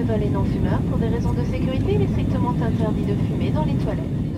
ce vol est non fumeur. Pour des raisons de sécurité, il est strictement interdit de fumer dans les toilettes.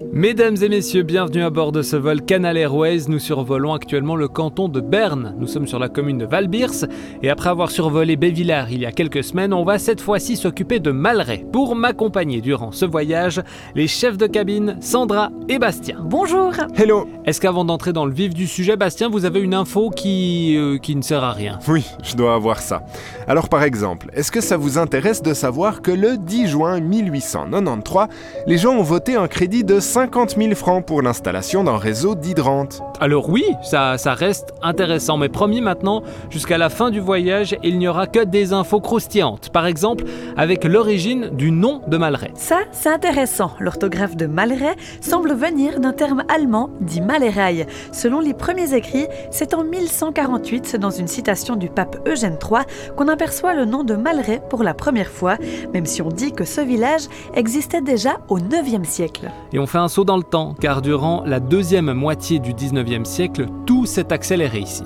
Mesdames et messieurs, bienvenue à bord de ce vol Canal Airways. Nous survolons actuellement le canton de Berne. Nous sommes sur la commune de Valbirs et après avoir survolé Bévillard il y a quelques semaines, on va cette fois-ci s'occuper de Malray. Pour m'accompagner durant ce voyage, les chefs de cabine Sandra et Bastien. Bonjour Hello Est-ce qu'avant d'entrer dans le vif du sujet, Bastien, vous avez une info qui, euh, qui ne sert à rien? Oui, je dois avoir ça. Alors par exemple, est-ce que ça vous intéresse de savoir que le 10 juin 1893, les gens ont voté un crédit de 50 000 francs pour l'installation d'un réseau d'hydrantes Alors oui, ça, ça reste intéressant, mais promis maintenant, jusqu'à la fin du voyage, il n'y aura que des infos croustillantes. Par exemple, avec l'origine du nom de Malray. Ça, c'est intéressant. L'orthographe de Malray semble venir d'un terme allemand dit Malerei. Selon les premiers écrits, c'est en 1148, dans une citation du pape Eugène III, qu'on aperçoit le nom de Malray pour la première fois, même si on dit que ce village existait déjà au 9e siècle. Et on fait un saut dans le temps, car durant la deuxième moitié du 19e siècle, tout s'est accéléré ici.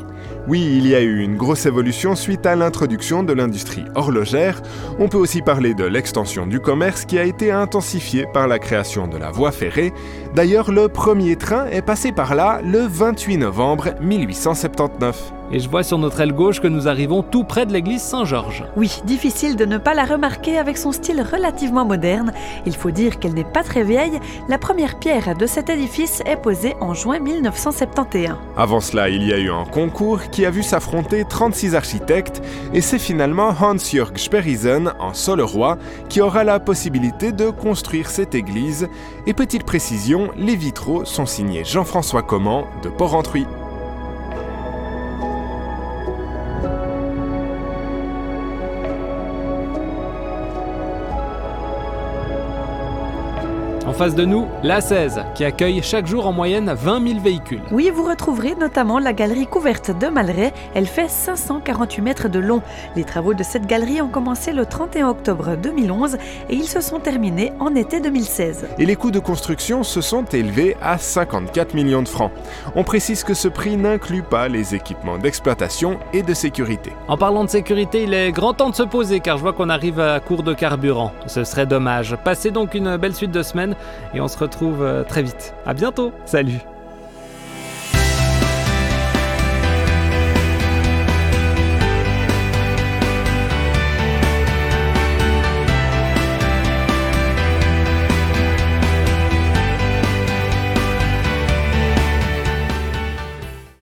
Oui, il y a eu une grosse évolution suite à l'introduction de l'industrie horlogère. On peut aussi parler de l'extension du commerce qui a été intensifiée par la création de la voie ferrée. D'ailleurs, le premier train est passé par là le 28 novembre 1879. Et je vois sur notre aile gauche que nous arrivons tout près de l'église Saint-Georges. Oui, difficile de ne pas la remarquer avec son style relativement moderne. Il faut dire qu'elle n'est pas très vieille. La première pierre de cet édifice est posée en juin 1971. Avant cela, il y a eu un concours qui a vu s'affronter 36 architectes et c'est finalement Hans-Jörg Sperrisen, seul roi, qui aura la possibilité de construire cette église. Et petite précision, les vitraux sont signés Jean-François Comment de Porrentruy. En face de nous, la 16, qui accueille chaque jour en moyenne 20 000 véhicules. Oui, vous retrouverez notamment la galerie couverte de Malray. Elle fait 548 mètres de long. Les travaux de cette galerie ont commencé le 31 octobre 2011 et ils se sont terminés en été 2016. Et les coûts de construction se sont élevés à 54 millions de francs. On précise que ce prix n'inclut pas les équipements d'exploitation et de sécurité. En parlant de sécurité, il est grand temps de se poser car je vois qu'on arrive à court de carburant. Ce serait dommage. Passez donc une belle suite de semaines et on se retrouve euh, très vite. À bientôt. Salut.